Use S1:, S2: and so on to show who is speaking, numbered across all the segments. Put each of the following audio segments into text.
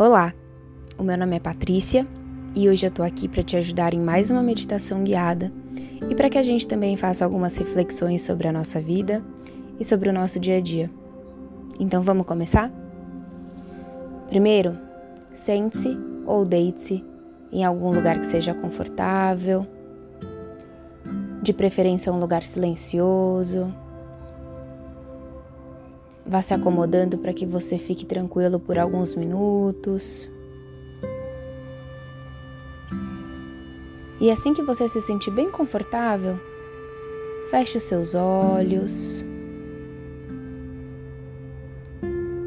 S1: Olá, o meu nome é Patrícia e hoje eu tô aqui para te ajudar em mais uma meditação guiada e para que a gente também faça algumas reflexões sobre a nossa vida e sobre o nosso dia a dia. Então vamos começar? Primeiro, sente-se ou deite-se em algum lugar que seja confortável, de preferência um lugar silencioso Vá se acomodando para que você fique tranquilo por alguns minutos. E assim que você se sentir bem confortável, feche os seus olhos.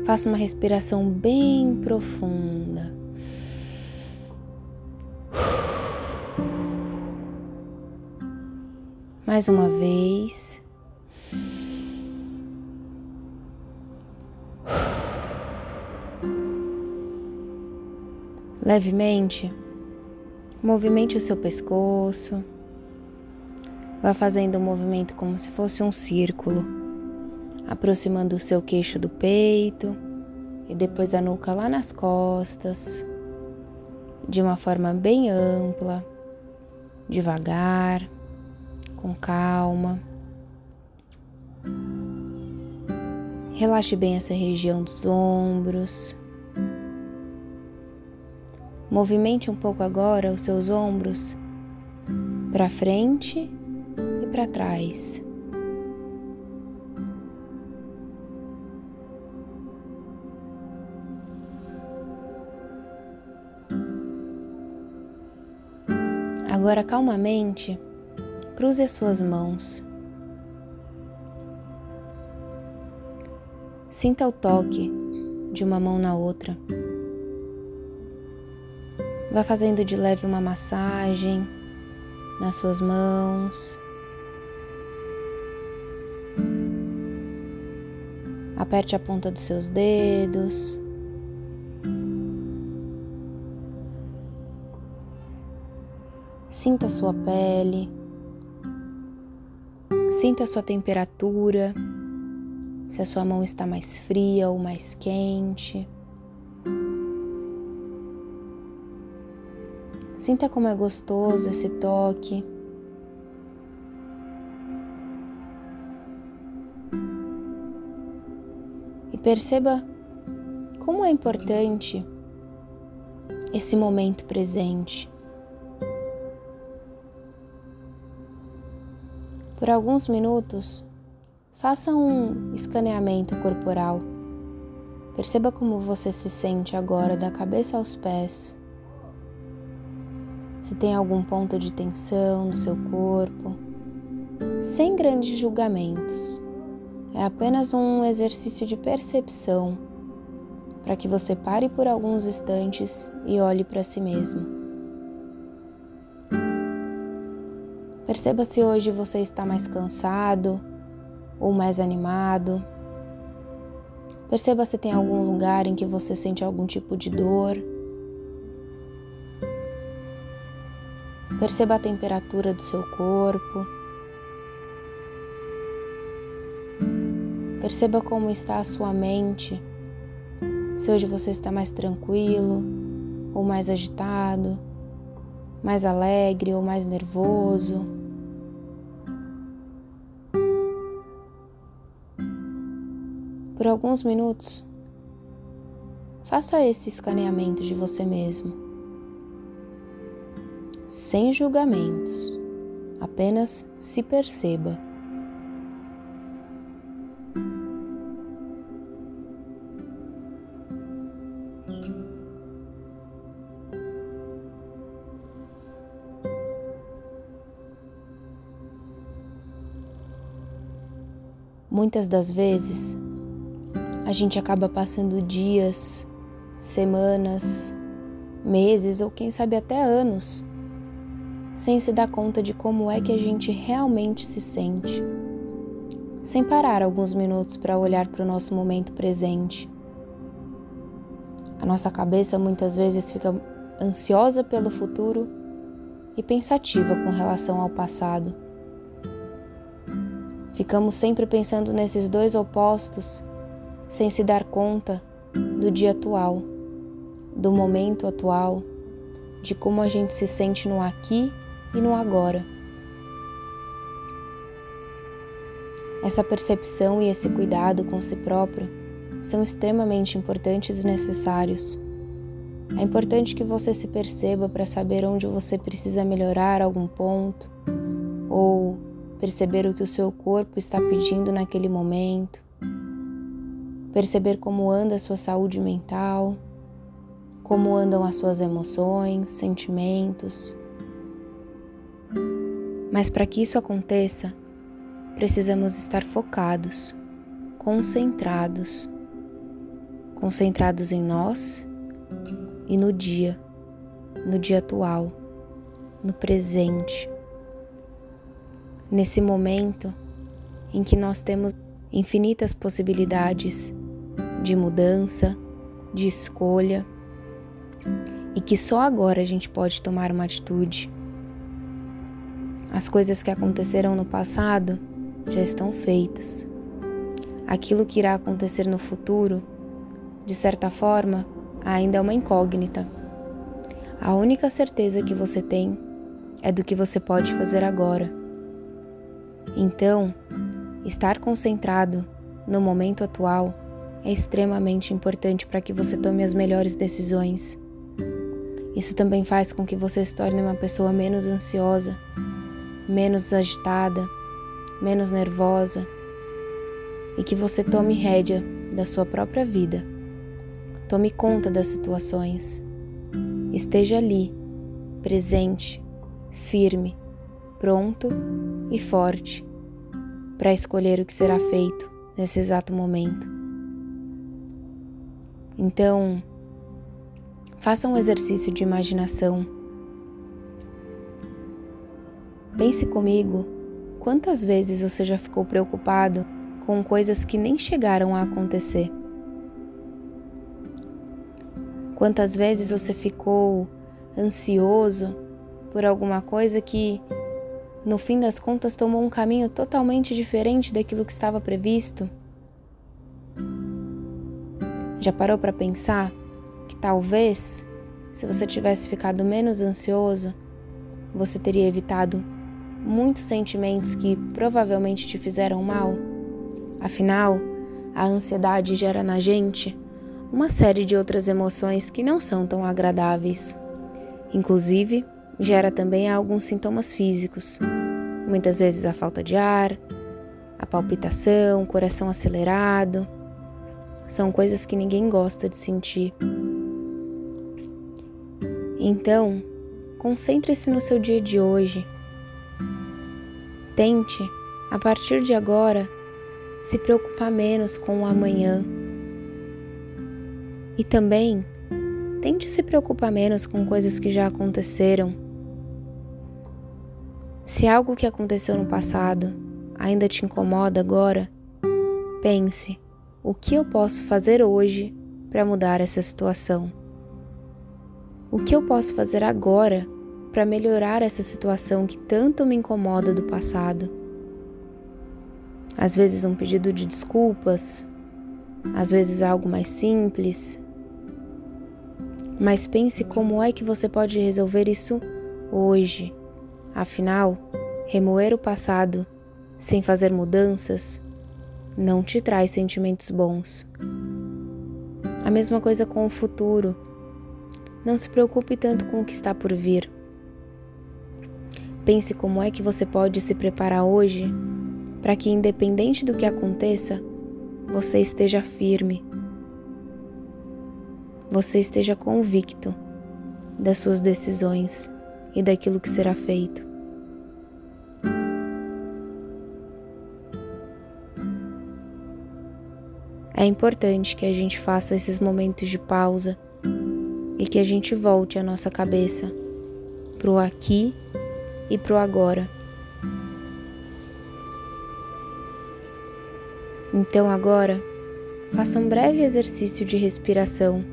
S1: Faça uma respiração bem profunda. Mais uma vez. Levemente, movimente o seu pescoço. Vá fazendo um movimento como se fosse um círculo, aproximando o seu queixo do peito e depois a nuca lá nas costas, de uma forma bem ampla, devagar, com calma. Relaxe bem essa região dos ombros Movimente um pouco agora os seus ombros para frente e para trás. Agora, calmamente, cruze as suas mãos. Sinta o toque de uma mão na outra. Vá fazendo de leve uma massagem nas suas mãos. Aperte a ponta dos seus dedos. Sinta a sua pele. Sinta a sua temperatura. Se a sua mão está mais fria ou mais quente. Sinta como é gostoso esse toque. E perceba como é importante esse momento presente. Por alguns minutos, faça um escaneamento corporal. Perceba como você se sente agora, da cabeça aos pés se tem algum ponto de tensão no seu corpo, sem grandes julgamentos. É apenas um exercício de percepção para que você pare por alguns instantes e olhe para si mesmo. Perceba se hoje você está mais cansado ou mais animado. Perceba se tem algum lugar em que você sente algum tipo de dor Perceba a temperatura do seu corpo. Perceba como está a sua mente. Se hoje você está mais tranquilo ou mais agitado, mais alegre ou mais nervoso. Por alguns minutos, faça esse escaneamento de você mesmo sem julgamentos, apenas se perceba. Muitas das vezes a gente acaba passando dias, semanas, meses ou quem sabe até anos sem se dar conta de como é que a gente realmente se sente, sem parar alguns minutos para olhar para o nosso momento presente. A nossa cabeça muitas vezes fica ansiosa pelo futuro e pensativa com relação ao passado. Ficamos sempre pensando nesses dois opostos, sem se dar conta do dia atual, do momento atual, de como a gente se sente no aqui e no agora. Essa percepção e esse cuidado com si próprio são extremamente importantes e necessários. É importante que você se perceba para saber onde você precisa melhorar algum ponto ou perceber o que o seu corpo está pedindo naquele momento, perceber como anda a sua saúde mental, como andam as suas emoções, sentimentos. Mas para que isso aconteça, precisamos estar focados, concentrados, concentrados em nós e no dia, no dia atual, no presente. Nesse momento em que nós temos infinitas possibilidades de mudança, de escolha, e que só agora a gente pode tomar uma atitude. As coisas que aconteceram no passado já estão feitas. Aquilo que irá acontecer no futuro, de certa forma, ainda é uma incógnita. A única certeza que você tem é do que você pode fazer agora. Então, estar concentrado no momento atual é extremamente importante para que você tome as melhores decisões. Isso também faz com que você se torne uma pessoa menos ansiosa, menos agitada, menos nervosa e que você tome rédea da sua própria vida. Tome conta das situações. Esteja ali, presente, firme, pronto e forte para escolher o que será feito nesse exato momento. Então, faça um exercício de imaginação. Pense comigo quantas vezes você já ficou preocupado com coisas que nem chegaram a acontecer. Quantas vezes você ficou ansioso por alguma coisa que, no fim das contas, tomou um caminho totalmente diferente daquilo que estava previsto? Já parou para pensar que talvez, se você tivesse ficado menos ansioso, você teria evitado muitos sentimentos que provavelmente te fizeram mal? Afinal, a ansiedade gera na gente uma série de outras emoções que não são tão agradáveis. Inclusive, gera também alguns sintomas físicos, muitas vezes a falta de ar, a palpitação, o coração acelerado. São coisas que ninguém gosta de sentir. Então, concentre-se no seu dia de hoje. Tente, a partir de agora, se preocupar menos com o amanhã e também tente se preocupar menos com coisas que já aconteceram. Se algo que aconteceu no passado ainda te incomoda agora, pense: o que eu posso fazer hoje para mudar essa situação? O que eu posso fazer agora para melhorar essa situação que tanto me incomoda do passado? Às vezes, um pedido de desculpas, às vezes, algo mais simples, mas pense como é que você pode resolver isso hoje. Afinal, remoer o passado sem fazer mudanças não te traz sentimentos bons. A mesma coisa com o futuro. Não se preocupe tanto com o que está por vir. Pense como é que você pode se preparar hoje para que, independente do que aconteça, você esteja firme você esteja convicto das suas decisões e daquilo que será feito. É importante que a gente faça esses momentos de pausa e que a gente volte a nossa cabeça pro aqui e pro agora. Então agora, faça um breve exercício de respiração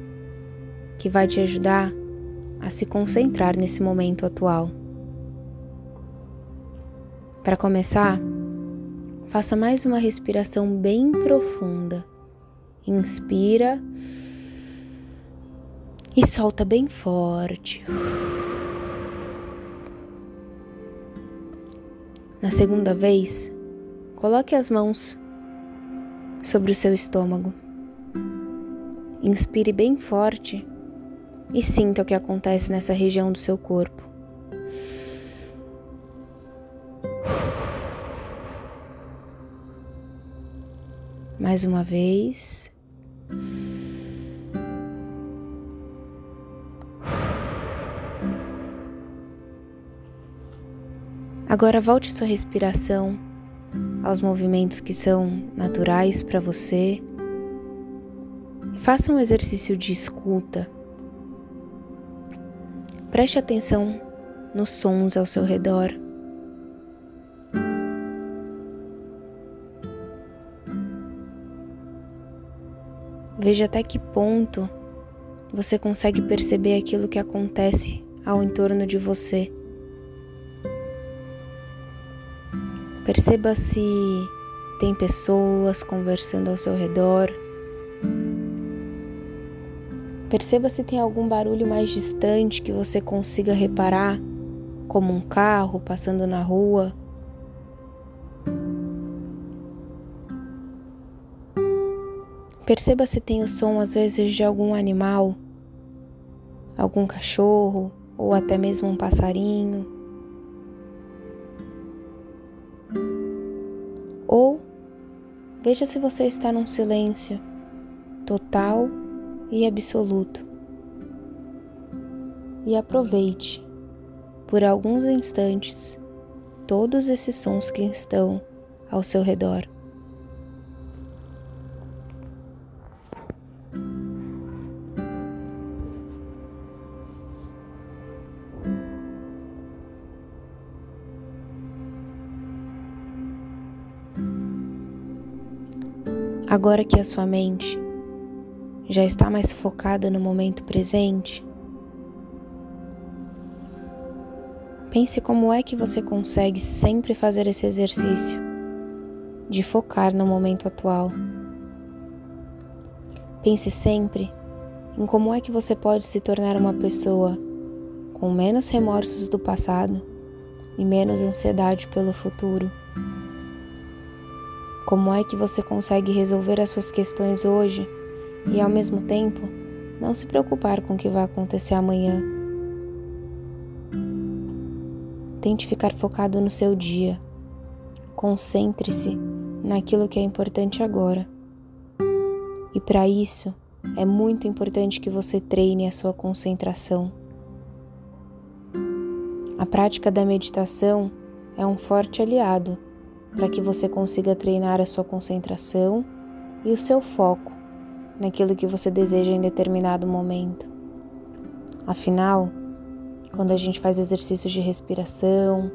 S1: que vai te ajudar a se concentrar nesse momento atual. Para começar, faça mais uma respiração bem profunda. Inspira E solta bem forte. Na segunda vez, coloque as mãos sobre o seu estômago. Inspire bem forte e sinta o que acontece nessa região do seu corpo. Mais uma vez. Agora volte sua respiração aos movimentos que são naturais para você. Faça um exercício de escuta. Preste atenção nos sons ao seu redor. Veja até que ponto você consegue perceber aquilo que acontece ao entorno de você. Perceba se tem pessoas conversando ao seu redor. Perceba se tem algum barulho mais distante que você consiga reparar, como um carro passando na rua. Perceba se tem o som, às vezes, de algum animal, algum cachorro ou até mesmo um passarinho. Ou veja se você está num silêncio total e absoluto. E aproveite por alguns instantes todos esses sons que estão ao seu redor. Agora que a sua mente já está mais focada no momento presente, pense como é que você consegue sempre fazer esse exercício de focar no momento atual. Pense sempre em como é que você pode se tornar uma pessoa com menos remorsos do passado e menos ansiedade pelo futuro. Como é que você consegue resolver as suas questões hoje e, ao mesmo tempo, não se preocupar com o que vai acontecer amanhã? Tente ficar focado no seu dia. Concentre-se naquilo que é importante agora. E para isso, é muito importante que você treine a sua concentração. A prática da meditação é um forte aliado para que você consiga treinar a sua concentração e o seu foco naquilo que você deseja em determinado momento. Afinal, quando a gente faz exercícios de respiração,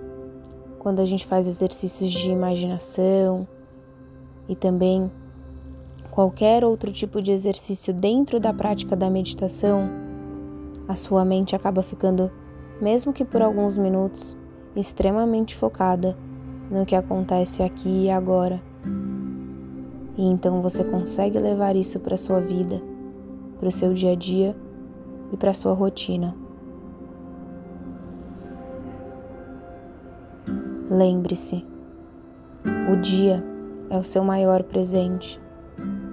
S1: quando a gente faz exercícios de imaginação e também qualquer outro tipo de exercício dentro da prática da meditação, a sua mente acaba ficando, mesmo que por alguns minutos, extremamente focada no que acontece aqui e agora. E então você consegue levar isso para sua vida, para o seu dia a dia e para sua rotina. Lembre-se, o dia é o seu maior presente.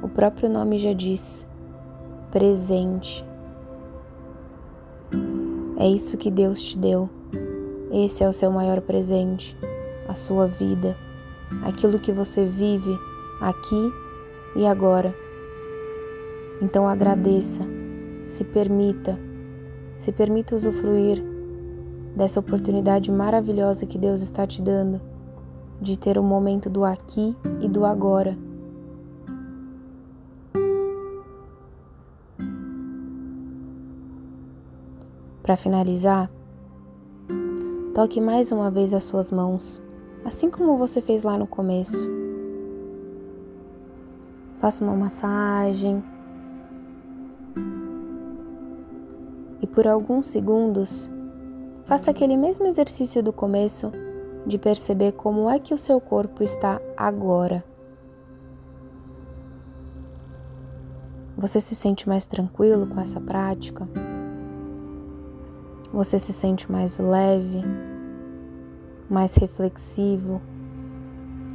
S1: O próprio nome já diz: presente. É isso que Deus te deu. Esse é o seu maior presente a sua vida, aquilo que você vive aqui e agora. Então agradeça, se permita, se permita usufruir dessa oportunidade maravilhosa que Deus está te dando de ter o momento do aqui e do agora. Para finalizar, toque mais uma vez as suas mãos assim como você fez lá no começo. Faça uma massagem. E por alguns segundos, faça aquele mesmo exercício do começo de perceber como é que o seu corpo está agora. Você se sente mais tranquilo com essa prática? você se sente mais leve, mais reflexivo,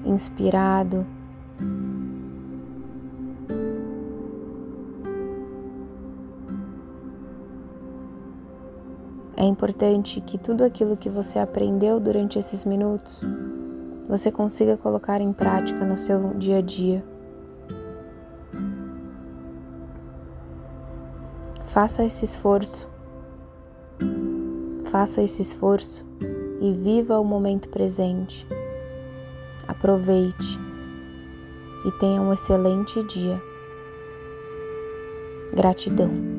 S1: inspirado. É importante que tudo aquilo que você aprendeu durante esses minutos você consiga colocar em prática no seu dia a dia. Faça esse esforço. Faça esse esforço e viva o momento presente. Aproveite e tenha um excelente dia. Gratidão.